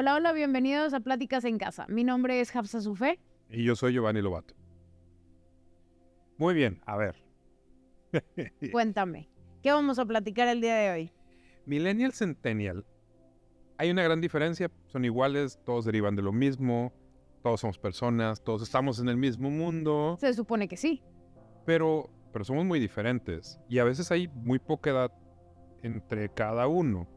Hola, hola, bienvenidos a Pláticas en Casa. Mi nombre es Hafsa Sufé. Y yo soy Giovanni Lobato. Muy bien, a ver. Cuéntame, ¿qué vamos a platicar el día de hoy? Millennial Centennial. Hay una gran diferencia, son iguales, todos derivan de lo mismo, todos somos personas, todos estamos en el mismo mundo. Se supone que sí. Pero, pero somos muy diferentes y a veces hay muy poca edad entre cada uno.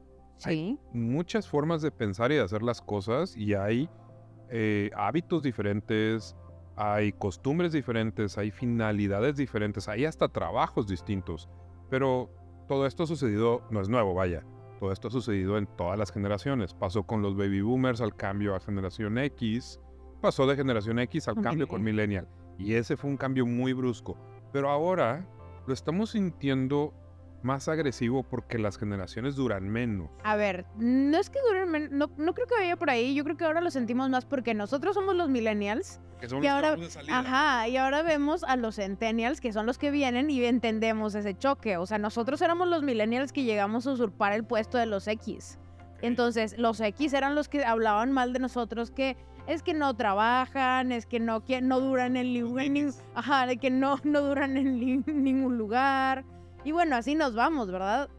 Sí. Hay muchas formas de pensar y de hacer las cosas y hay eh, hábitos diferentes, hay costumbres diferentes, hay finalidades diferentes, hay hasta trabajos distintos. Pero todo esto ha sucedido, no es nuevo, vaya. Todo esto ha sucedido en todas las generaciones. Pasó con los baby boomers al cambio a generación X, pasó de generación X al cambio con millennial. Y ese fue un cambio muy brusco. Pero ahora lo estamos sintiendo más agresivo porque las generaciones duran menos. A ver, no es que duren, men- no, no creo que vaya por ahí, yo creo que ahora lo sentimos más porque nosotros somos los millennials Que son Y los ahora- de salida. Ajá, y ahora vemos a los centennials, que son los que vienen y entendemos ese choque. O sea, nosotros éramos los millennials que llegamos a usurpar el puesto de los X. Entonces, los X eran los que hablaban mal de nosotros, que es que no trabajan, es que no, que no duran en en Ajá, de que no, no duran en ni- ningún lugar. Y bueno, así nos vamos, ¿verdad?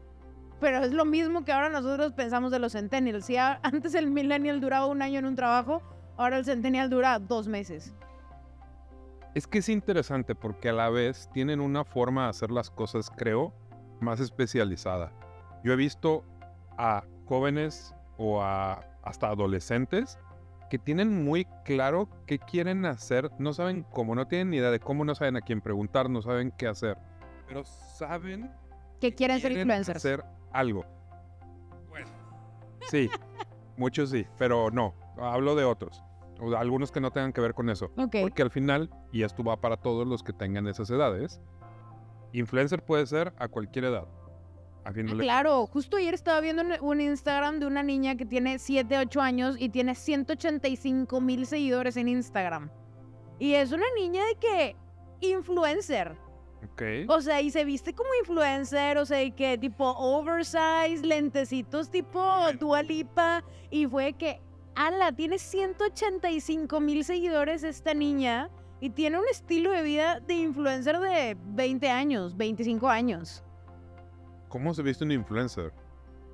Pero es lo mismo que ahora nosotros pensamos de los centennials. Si antes el millennial duraba un año en un trabajo, ahora el centennial dura dos meses. Es que es interesante porque a la vez tienen una forma de hacer las cosas, creo, más especializada. Yo he visto a jóvenes o a hasta adolescentes que tienen muy claro qué quieren hacer, no saben cómo, no tienen ni idea de cómo, no saben a quién preguntar, no saben qué hacer, pero saben Que quieren ser influencers. hacer algo. Bueno, sí, muchos sí, pero no, hablo de otros, o de algunos que no tengan que ver con eso. Ok. Porque al final, y esto va para todos los que tengan esas edades, influencer puede ser a cualquier edad. Ah, claro, justo ayer estaba viendo un- un Instagram de una niña que tiene 7, 8 años y tiene 185 mil seguidores en Instagram. Y es una niña de que influencer. Ok. O sea, y se viste como influencer, o sea, y que tipo oversize, lentecitos tipo Dua Lipa. Y fue que, ala, tiene 185 mil seguidores esta niña y tiene un estilo de vida de influencer de 20 años, 25 años. ¿Cómo se viste un influencer?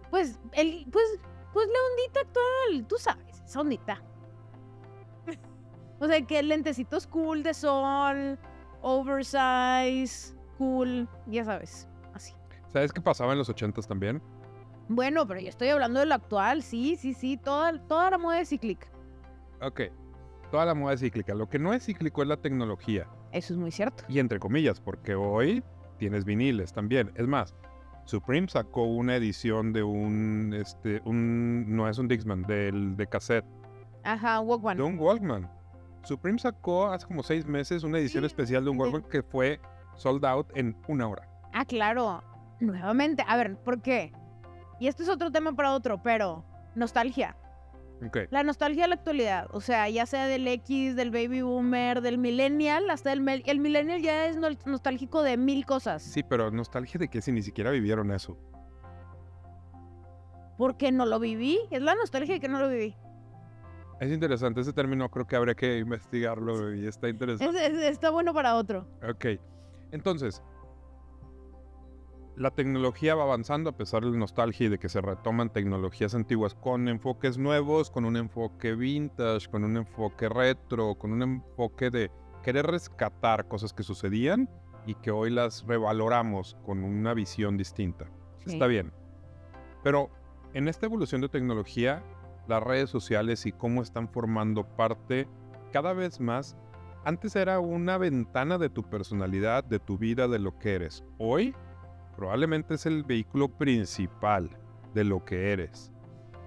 Pues, el, pues, pues la ondita actual, tú sabes, esa ondita. o sea, que lentecitos cool de sol, oversize, cool, ya sabes, así. ¿Sabes qué pasaba en los ochentas también? Bueno, pero yo estoy hablando de lo actual, sí, sí, sí, toda, toda la moda es cíclica. Ok. Toda la moda es cíclica. Lo que no es cíclico es la tecnología. Eso es muy cierto. Y entre comillas, porque hoy tienes viniles también. Es más, Supreme sacó una edición de un, este, un, no es un Dixman, del, de cassette, Ajá, Walkman. de un Walkman. Supreme sacó hace como seis meses una edición Sí, especial de un de- Walkman que fue sold out en una hora. Ah, claro. Nuevamente, a ver, ¿por qué? Y esto es otro tema para otro, pero nostalgia. Ok. La nostalgia de la actualidad, o sea, ya sea del X, del baby boomer, del millennial, hasta el, el millennial ya es nostálgico de mil cosas. Sí, pero nostalgia de que si ni siquiera vivieron eso. Porque no lo viví, es la nostalgia de que no lo viví. Es interesante ese término, creo que habría que investigarlo y está Es- interesante. es- está bueno para otro. Ok. Entonces, la tecnología va avanzando a pesar de la nostalgia y de que se retoman tecnologías antiguas con enfoques nuevos, con un enfoque vintage, con un enfoque retro, con un enfoque de querer rescatar cosas que sucedían y que hoy las revaloramos con una visión distinta. Está bien. Pero en esta evolución de tecnología, las redes sociales y cómo están formando parte cada vez más, antes era una ventana de tu personalidad, de tu vida, de lo que eres. Hoy probablemente es el vehículo principal de lo que eres.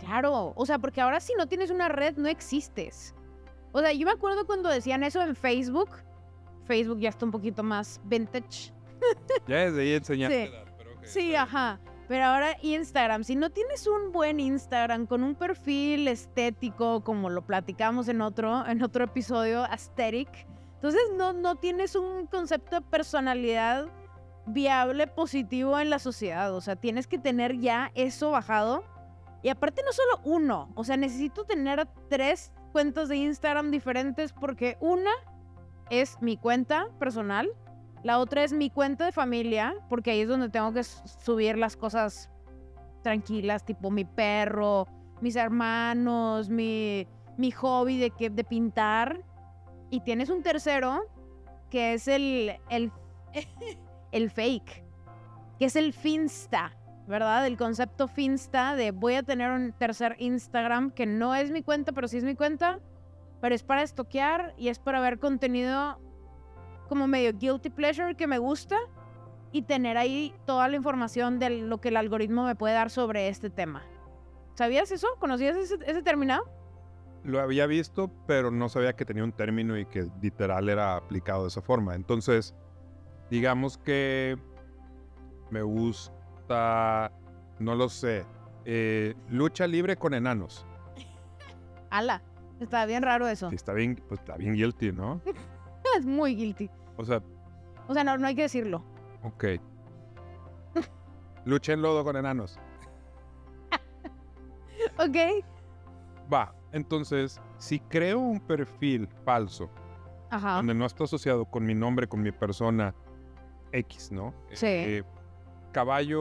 Claro, o sea, porque ahora si no tienes una red no existes. O sea, yo me acuerdo cuando decían eso en Facebook. Facebook ya está un poquito más vintage. Ya desde ahí enseñaste. Sí. pero ok, Sí, ajá. Pero ahora Instagram, si no tienes un buen Instagram con un perfil estético, como lo platicamos en otro, en otro episodio, aesthetic, entonces no, no tienes un concepto de personalidad viable, positivo en la sociedad. O sea, tienes que tener ya eso bajado Y aparte no solo uno, o sea, necesito tener tres cuentas de Instagram diferentes porque una es mi cuenta personal, la otra es mi cuenta de familia, porque ahí es donde tengo que subir las cosas tranquilas, tipo mi perro, mis hermanos, mi, mi hobby de, que, de pintar. Y tienes un tercero, que es el, el, el fake, que es el Finsta, ¿verdad? El concepto Finsta de voy a tener un tercer Instagram que no es mi cuenta, pero sí es mi cuenta, pero es para estoquear y es para ver contenido como medio guilty pleasure que me gusta y tener ahí toda la información de lo que el algoritmo me puede dar sobre este tema. ¿Sabías eso? ¿Conocías ese, ese término? Lo había visto, pero no sabía que tenía un término y que literal era aplicado de esa forma. Entonces, digamos que me gusta, no lo sé, eh, lucha libre con enanos. Ala, está bien raro eso. Y está bien, pues está bien guilty, ¿no? Es muy guilty. O sea, O sea, no, no hay que decirlo. ok. Lucha en lodo con enanos. ¿Ok? Va, entonces, si creo un perfil falso, Ajá. donde no está asociado con mi nombre, con mi persona X, ¿no? Sí. Eh, caballo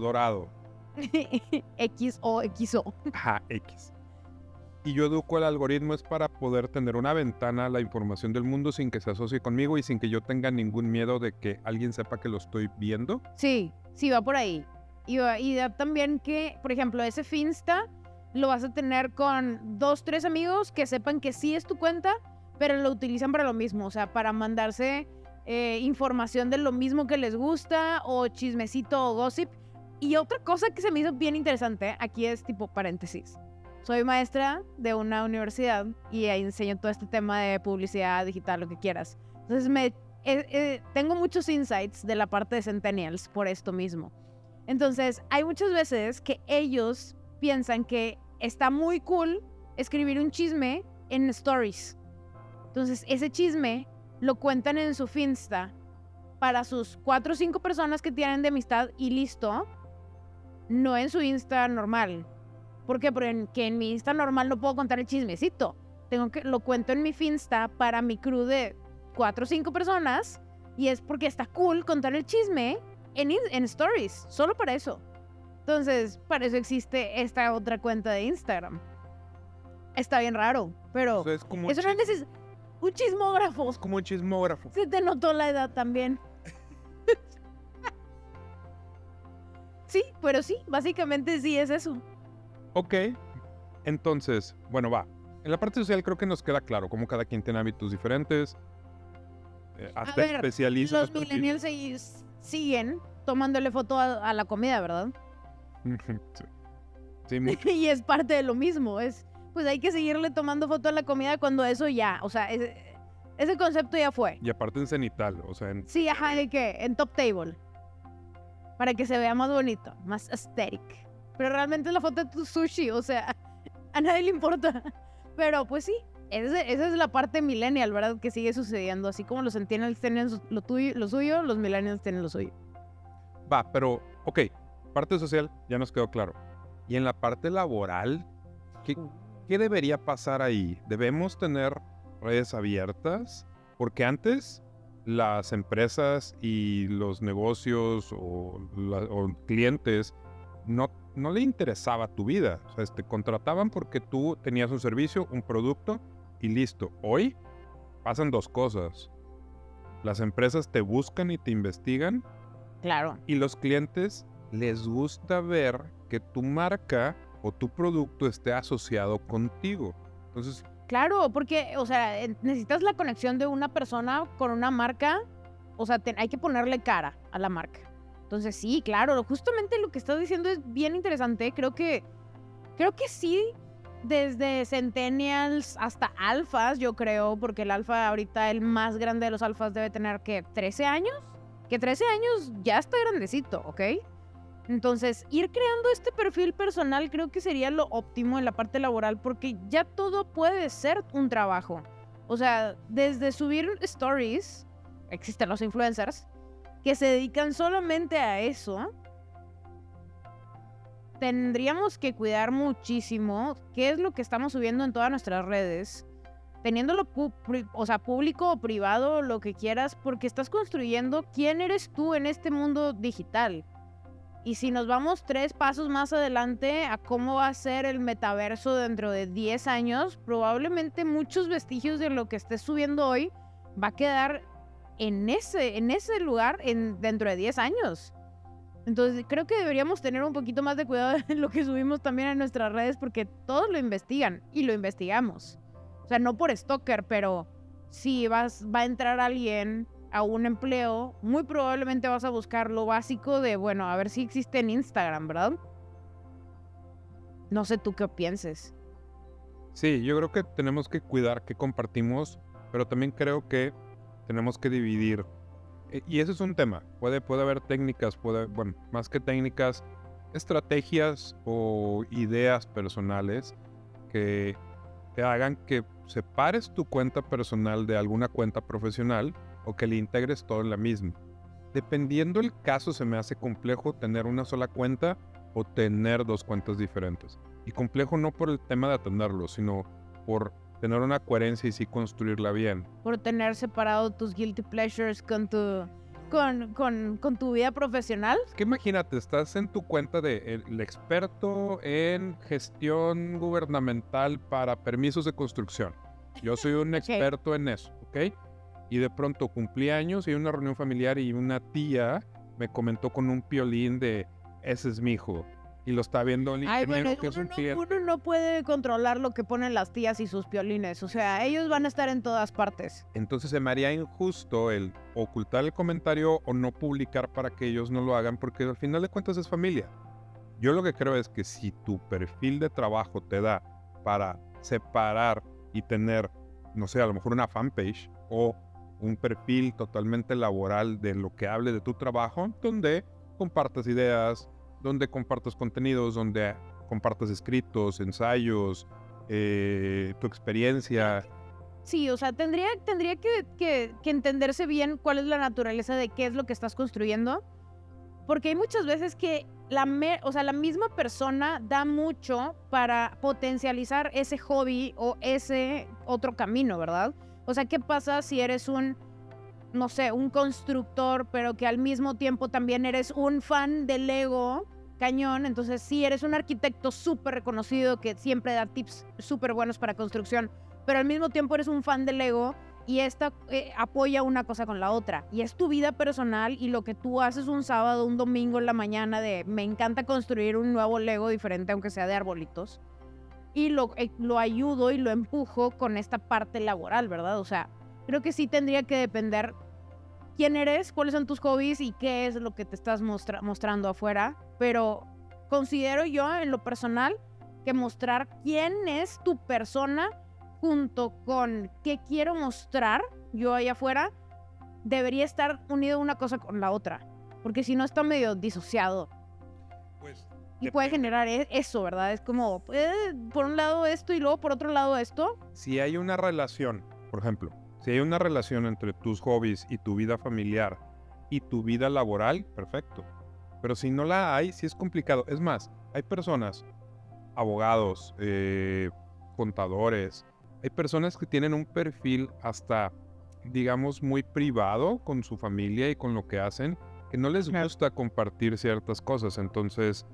dorado, X o XO. ajá, X. Y yo educo el algoritmo es para poder tener una ventana a la información del mundo sin que se asocie conmigo y sin que yo tenga ningún miedo de que alguien sepa que lo estoy viendo. Sí, sí, va por ahí. Y, y da también que, por ejemplo, ese Finsta lo vas a tener con dos, tres amigos que sepan que sí es tu cuenta, pero lo utilizan para lo mismo, o sea, para mandarse eh, información de lo mismo que les gusta o chismecito o gossip. Y otra cosa que se me hizo bien interesante, aquí es tipo paréntesis. Soy maestra de una universidad y enseño todo este tema de publicidad digital, lo que quieras. Entonces eh, eh, tengo muchos insights de la parte de Centennials por esto mismo. Entonces, hay muchas veces que ellos piensan que está muy cool escribir un chisme en stories. Entonces, ese chisme lo cuentan en su Finsta para sus cuatro o cinco personas que tienen de amistad y listo. No en su Insta normal. ¿Por qué? Porque en, que en mi Insta normal no puedo contar el chismecito. Tengo que, lo cuento en mi Finsta para mi crew de cuatro o cinco personas. Y es porque está cool contar el chisme en, en stories. Solo para eso. Entonces, para eso existe esta otra cuenta de Instagram. Está bien raro, pero O sea, es como, un eso chis- es un chismógrafo. es como un chismógrafo. Se te notó la edad también. sí, pero sí, básicamente sí es eso. Ok. Entonces, bueno, va. En la parte social creo que nos queda claro cómo cada quien tiene hábitos diferentes. eh, hasta ver, especializa Los millennials se- siguen tomándole foto a, a la comida, ¿verdad? sí. Sí, mucho. y es parte de lo mismo. Es, pues hay que seguirle tomando foto a la comida cuando eso ya, o sea, ese, ese concepto ya fue. Y aparte en cenital, o sea, en- Sí, ajá, de que en top table. Para que se vea más bonito, más aesthetic. Pero realmente es la foto de tu sushi, o sea, a nadie le importa. Pero pues sí, esa, esa es la parte millennial, ¿verdad? Que sigue sucediendo. Así como los centennials tienen lo, tuyo, lo suyo, los millennials tienen lo suyo. va, pero, ok, parte social ya nos quedó claro. Y en la parte laboral, ¿qué, qué debería pasar ahí? ¿Debemos tener redes abiertas? Porque antes las empresas y los negocios o, la- o clientes no, no le interesaba tu vida. O sea, te contrataban porque tú tenías un servicio, un producto y listo. Hoy pasan dos cosas. Las empresas te buscan y te investigan Claro. y los clientes les gusta ver que tu marca o tu producto esté asociado contigo. Entonces, Claro, porque, o sea, necesitas la conexión de una persona con una marca. O sea, te- hay que ponerle cara a la marca. Entonces, sí, claro, justamente lo que estás diciendo es bien interesante. Creo que, creo que sí, desde Centennials hasta Alfas, yo creo, porque el Alfa ahorita, el más grande de los Alfas, debe tener, que ¿13 años? Que 13 años ya está grandecito, ¿ok? Entonces, ir creando este perfil personal creo que sería lo óptimo en la parte laboral porque ya todo puede ser un trabajo. O sea, desde subir stories, existen los influencers, que se dedican solamente a eso. tendríamos que cuidar muchísimo qué es lo que estamos subiendo en todas nuestras redes, teniéndolo o sea, público o privado, lo que quieras, porque estás construyendo quién eres tú en este mundo digital. Y si nos vamos tres pasos más adelante a cómo va a ser el metaverso dentro de 10 años, probablemente muchos vestigios de lo que estés subiendo hoy va a quedar en ese, en ese lugar en, dentro de 10 años. Entonces creo que deberíamos tener un poquito más de cuidado en lo que subimos también en nuestras redes porque todos lo investigan y lo investigamos. O sea, no por stalker, pero si vas, va a entrar alguien a un empleo, muy probablemente vas a buscar lo básico de, bueno, a ver si existe en Instagram, ¿verdad? No sé tú qué pienses. Sí, yo creo que tenemos que cuidar qué compartimos, pero también creo que tenemos que dividir. E, y ese es un tema. Puede, puede haber técnicas, puede, bueno, más que técnicas, estrategias o ideas personales que te hagan que separes tu cuenta personal de alguna cuenta profesional o que le integres todo en la misma. Dependiendo el caso se me hace complejo tener una sola cuenta o tener dos cuentas diferentes. Y complejo no por el tema de atenderlo, sino por tener una coherencia y sí construirla bien. Por tener separado tus guilty pleasures con tu, con, con, con tu vida profesional. Es que imagínate, estás en tu cuenta de el experto en gestión gubernamental para permisos de construcción. Yo soy un experto en eso, ¿ok? y de pronto cumplí años y una reunión familiar y una tía me comentó con un piolín de ese es mi hijo y lo está viendo el Ay, bueno, que uno, no, uno no puede controlar lo que ponen las tías y sus piolines, o sea, ellos van a estar en todas partes. Entonces se me haría injusto el ocultar el comentario o no publicar para que ellos no lo hagan porque al final de cuentas es familia. Yo lo que creo es que si tu perfil de trabajo te da para separar y tener, no sé, a lo mejor una fanpage o un perfil totalmente laboral de lo que hable de tu trabajo, donde compartas ideas, donde compartas contenidos, donde compartas escritos, ensayos, eh, tu experiencia. Sí, o sea, tendría, tendría que, que, entenderse bien cuál es la naturaleza de qué es lo que estás construyendo. Porque hay muchas veces que la, o sea, la misma persona da mucho para potencializar ese hobby o ese otro camino, ¿verdad? O sea, ¿qué pasa si eres un, no sé, un constructor, pero que al mismo tiempo también eres un fan del Lego cañón? Entonces, sí, eres un arquitecto súper reconocido que siempre da tips súper buenos para construcción, pero al mismo tiempo eres un fan del Lego y esta eh, apoya una cosa con la otra. Y es tu vida personal y lo que tú haces un sábado, un domingo en la mañana de me encanta construir un nuevo Lego diferente, aunque sea de arbolitos y lo, eh, lo ayudo y lo empujo con esta parte laboral, ¿verdad? O sea, creo que sí tendría que depender quién eres, cuáles son tus hobbies y qué es lo que te estás mostrando afuera, pero considero yo en lo personal que mostrar quién es tu persona junto con qué quiero mostrar yo ahí afuera debería estar unido una cosa con la otra, porque si no está medio disociado. Pues y puede generar e-, eso, ¿verdad? Es como, eh, por un lado esto y luego por otro lado esto. Si hay una relación, por ejemplo, si hay una relación entre tus hobbies y tu vida familiar y tu vida laboral, perfecto. Pero si no la hay, sí es complicado. Es más, hay personas, abogados, eh, contadores, hay personas que tienen un perfil hasta, digamos, muy privado con su familia y con lo que hacen, que no les gusta compartir ciertas cosas. Entonces,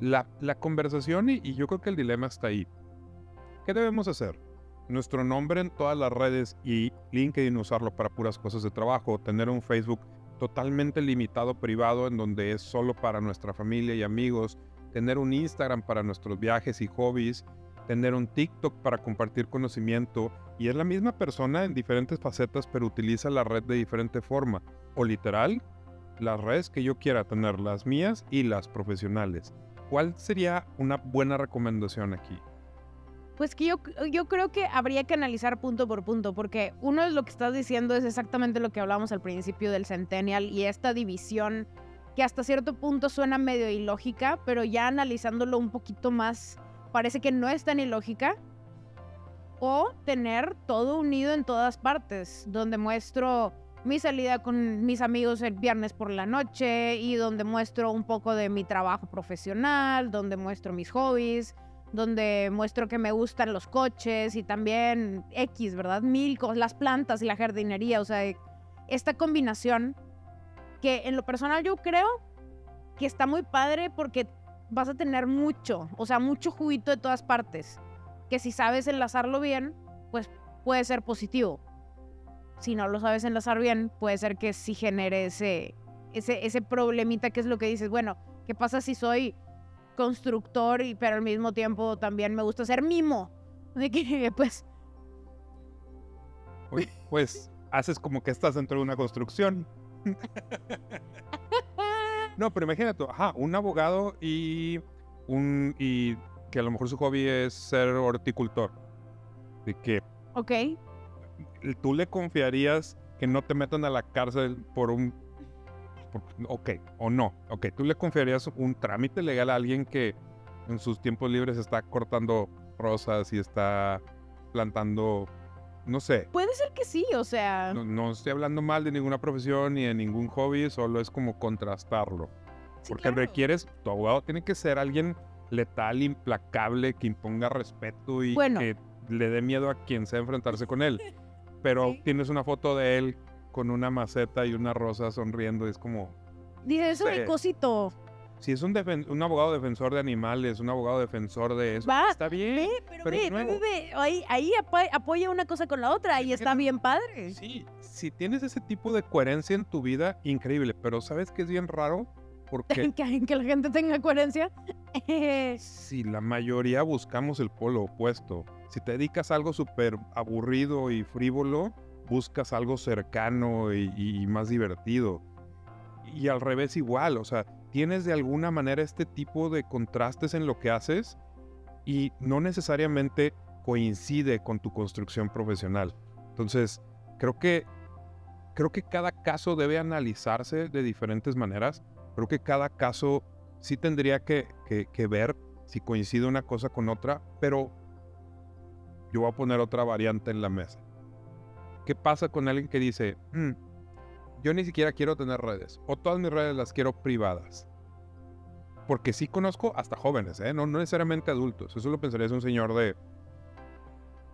la, conversación y, yo creo que el dilema está ahí. ¿Qué debemos hacer? Nuestro nombre en todas las redes y LinkedIn usarlo para puras cosas de trabajo, tener un Facebook totalmente limitado privado en donde es solo para nuestra familia y amigos, tener un Instagram para nuestros viajes y hobbies, tener un TikTok para compartir conocimiento y es la misma persona en diferentes facetas pero utiliza la red de diferente forma o literal las redes que yo quiera tener, las mías y las profesionales. ¿Cuál sería una buena recomendación aquí? Pues que yo, yo creo que habría que analizar punto por punto, porque uno de lo que estás diciendo es exactamente lo que hablamos al principio del Centennial y esta división que hasta cierto punto suena medio ilógica, pero ya analizándolo un poquito más, parece que no es tan ilógica. O tener todo unido en todas partes, donde muestro mi salida con mis amigos el viernes por la noche y donde muestro un poco de mi trabajo profesional, donde muestro mis hobbies, donde muestro que me gustan los coches y también X, ¿verdad? Mil cosas, las plantas y la jardinería, o sea, esta combinación que en lo personal yo creo que está muy padre porque vas a tener mucho, o sea, mucho juguito de todas partes, que si sabes enlazarlo bien, pues puede ser positivo si no lo sabes enlazar bien, puede ser que sí genere ese, ese, ese problemita que es lo que dices, bueno, ¿qué pasa si soy constructor y pero al mismo tiempo también me gusta ser mimo? De que pues... pues haces como que estás dentro de una construcción. no, pero imagínate, ajá, un abogado y un y que a lo mejor su hobby es ser horticultor. De que Ok tú le confiarías que no te metan a la cárcel por un... ok, o no. Ok, tú le confiarías un trámite legal a alguien que en sus tiempos libres está cortando rosas y está plantando, no sé. Puede ser que sí, o sea... No, estoy hablando mal de ninguna profesión ni de ningún hobby, solo es como contrastarlo. Porque requieres, tu abogado tiene que ser alguien letal, implacable, que imponga respeto y que le dé miedo a quien sea enfrentarse con él. Pero tienes una foto de él con una maceta y una rosa sonriendo, es como... Dice, es cosito. Si es un, un abogado defensor de animales, un abogado defensor de eso, está bien. pero, ve, ve, Ahí, ahí apoya una cosa con la otra y está bien padre. Sí, si tienes ese tipo de coherencia en tu vida, increíble. Pero ¿sabes qué es bien raro? Porque... ¿Que, que la gente tenga coherencia. si la mayoría buscamos el polo opuesto. Si te dedicas a algo súper aburrido y frívolo, buscas algo cercano y, más divertido. Y al revés igual, o sea, tienes de alguna manera este tipo de contrastes en lo que haces y no necesariamente coincide con tu construcción profesional. Entonces, creo que, creo que cada caso debe analizarse de diferentes maneras. Creo que cada caso sí tendría que, que ver si coincide una cosa con otra, pero yo voy a poner otra variante en la mesa. ¿Qué pasa con alguien que dice, mm, yo ni siquiera quiero tener redes, o todas mis redes las quiero privadas? Porque sí conozco hasta jóvenes, ¿eh? no, necesariamente adultos. Eso lo pensaría es un señor de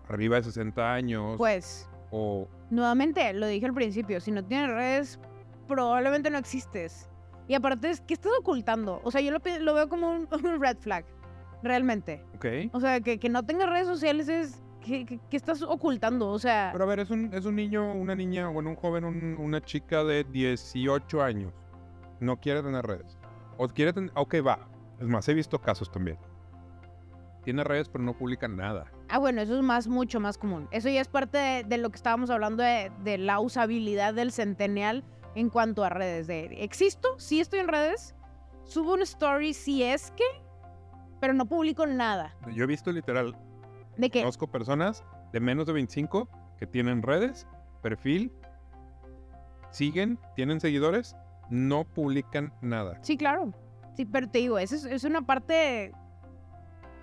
arriba de 60 años. Pues, o... nuevamente, lo dije al principio, si no tienes redes, probablemente no existes. Y aparte, ¿qué estás ocultando? O sea, yo lo, veo como un, red flag, realmente. Ok. O sea, que, que no tengas redes sociales es ¿Qué, estás ocultando? O sea... Pero a ver, es un, es un niño, una niña, bueno, un joven, una chica de 18 años. No quiere tener redes. O quiere tener... Ok, va. Es más, he visto casos también. Tiene redes, pero no publica nada. Ah, bueno, eso es más, mucho más común. Eso ya es parte de, lo que estábamos hablando de, de, la usabilidad del centennial en cuanto a redes. De, ¿Existo? Sí estoy en redes. Subo un story si es que, pero no publico nada. Yo he visto literal ¿De qué? Conozco personas de menos de 25 que tienen redes, perfil, siguen, tienen seguidores, no publican nada. Sí, claro. Sí, pero te digo, es, es una parte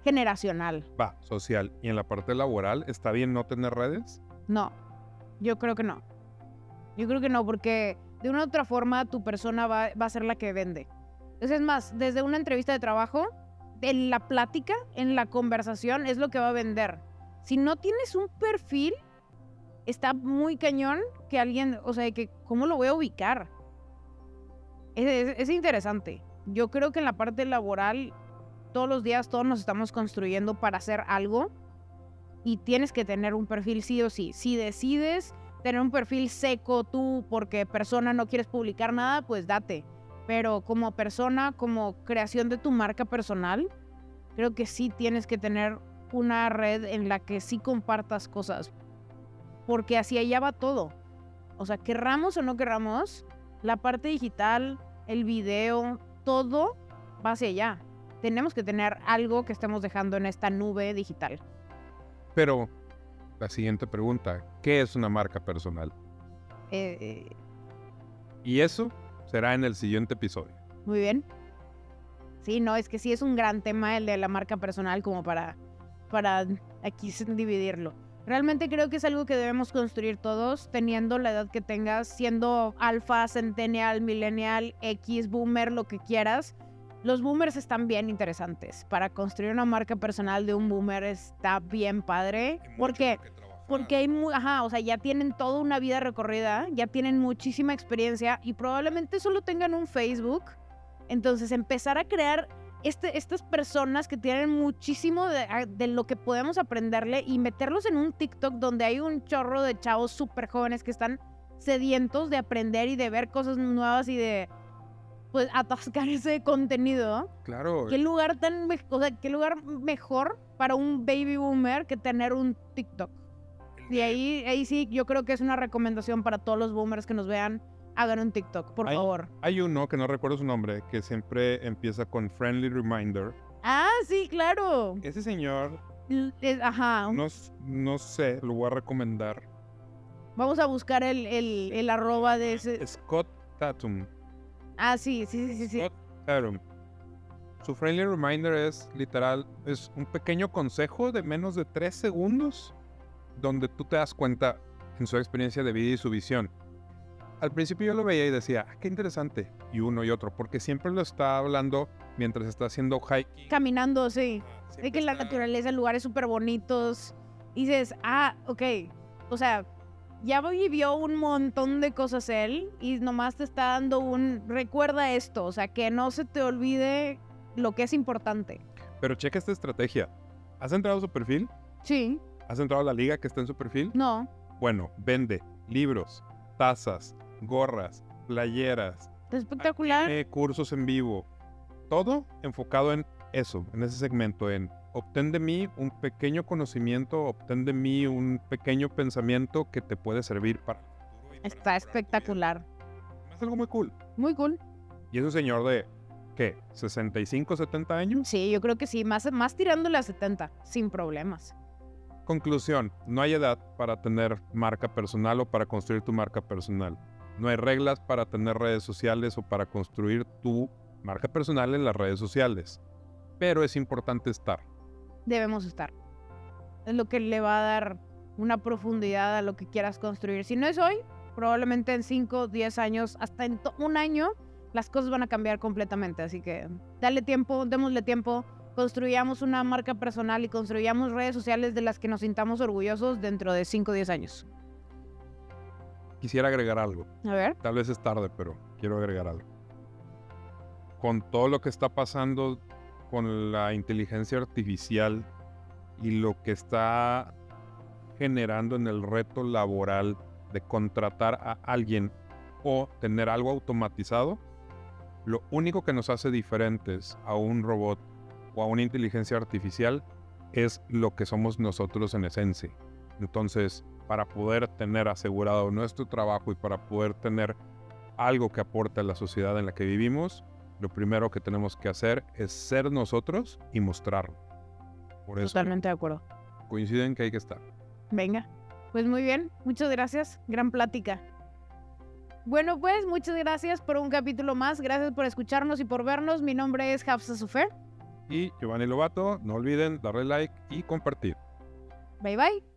generacional. Va, social. ¿Y en la parte laboral está bien no tener redes? No, yo creo que no. Yo creo que no, porque de una u otra forma tu persona va, va a ser la que vende. Entonces, es más, desde una entrevista de trabajo, en la plática, en la conversación, es lo que va a vender. Si no tienes un perfil, está muy cañón que alguien, o sea, que cómo lo voy a ubicar. Es, interesante. Yo creo que en la parte laboral, todos los días todos nos estamos construyendo para hacer algo y tienes que tener un perfil sí o sí. Si decides tener un perfil seco tú porque persona no quieres publicar nada, pues date pero como persona, como creación de tu marca personal, creo que sí tienes que tener una red en la que sí compartas cosas, porque así allá va todo. O sea, querramos o no querramos, la parte digital, el video, todo va hacia allá. Tenemos que tener algo que estemos dejando en esta nube digital. Pero la siguiente pregunta, ¿qué es una marca personal? Eh, eh y eso será en el siguiente episodio. Muy bien. Sí, no, es que sí es un gran tema el de la marca personal como para, para aquí dividirlo. Realmente creo que es algo que debemos construir todos, teniendo la edad que tengas, siendo alfa, centennial, millennial, X, boomer, lo que quieras. Los boomers están bien interesantes. Para construir una marca personal de un boomer está bien padre. Porque por qué trabajar. Porque hay, mu- ajá, o sea, ya tienen toda una vida recorrida, ya tienen muchísima experiencia y probablemente solo tengan un Facebook. Entonces, empezar a crear este, estas personas que tienen muchísimo de, a- de lo que podemos aprenderle y meterlos en un TikTok donde hay un chorro de chavos súper jóvenes que están sedientos de aprender y de ver cosas nuevas y de, pues, atascar ese contenido. Claro, ¿Qué lugar tan, o sea, qué lugar mejor para un baby boomer que tener un TikTok? Y ahí, ahí sí, yo creo que es una recomendación para todos los boomers que nos vean. Hagan un TikTok, por favor. Hay uno que no recuerdo su nombre, que siempre empieza con Friendly Reminder. Ah, sí, claro. Ese señor, es- ajá. no, no sé, lo voy a recomendar. Vamos a buscar el, el, el arroba de ese. Scott Tatum. Ah, sí, sí, sí, sí. sí. Scott Tatum. Su Friendly Reminder es literal, es un pequeño consejo de menos de tres segundos donde tú te das cuenta en su experiencia de vida y su visión. Al principio yo lo veía y decía, ah, qué interesante, y uno y otro, porque siempre lo está hablando mientras está haciendo hiking. Caminando, sí. De Siempre que la naturaleza, lugares súper bonitos. Y dices, ah, ok. O sea, ya vivió un montón de cosas él y nomás te está dando un recuerda esto. O sea, que no se te olvide lo que es importante. Pero checa esta estrategia. ¿Has entrado a su perfil? Sí, ¿Has entrado a la liga que está en su perfil? no. Bueno, vende libros, tazas, gorras, playeras, Espectacular. tiene cursos en vivo. Todo enfocado en eso, en ese segmento, en obtén de mí un pequeño conocimiento, obtén de mí un pequeño pensamiento que te puede servir para para Está vida. espectacular. Es algo muy cool. Muy cool. Y es un señor de, ¿qué? ¿65, 70 años? Sí, yo creo que sí. Más, más tirándole a 70, sin problemas. Conclusión, no hay edad para tener marca personal o para construir tu marca personal. No hay reglas para tener redes sociales o para construir tu marca personal en las redes sociales. Pero es importante estar. Debemos estar. Es lo que le va a dar una profundidad a lo que quieras construir. Si no es hoy, probablemente en 5, 10 años, hasta en un año, las cosas van a cambiar completamente. Así que dale tiempo, démosle tiempo, construyamos una marca personal y construyamos redes sociales de las que nos sintamos orgullosos dentro de 5 o 10 años. Quisiera agregar algo. A ver. Tal vez es tarde, pero quiero agregar algo. Con todo lo que está pasando con la inteligencia artificial y lo que está generando en el reto laboral de contratar a alguien o tener algo automatizado, lo único que nos hace diferentes a un robot o a una inteligencia artificial es lo que somos nosotros en esencia. Entonces, para poder tener asegurado nuestro trabajo y para poder tener algo que aporte a la sociedad en la que vivimos, lo primero que tenemos que hacer es ser nosotros y mostrarlo. Por eso Totalmente de acuerdo. coinciden que hay que estar. Venga, pues muy bien, muchas gracias, gran plática. Bueno, pues muchas gracias por un capítulo más, gracias por escucharnos y por vernos. Mi nombre es Hafsa Sufer. Y Giovanni Lobato, no olviden darle like y compartir. Bye bye.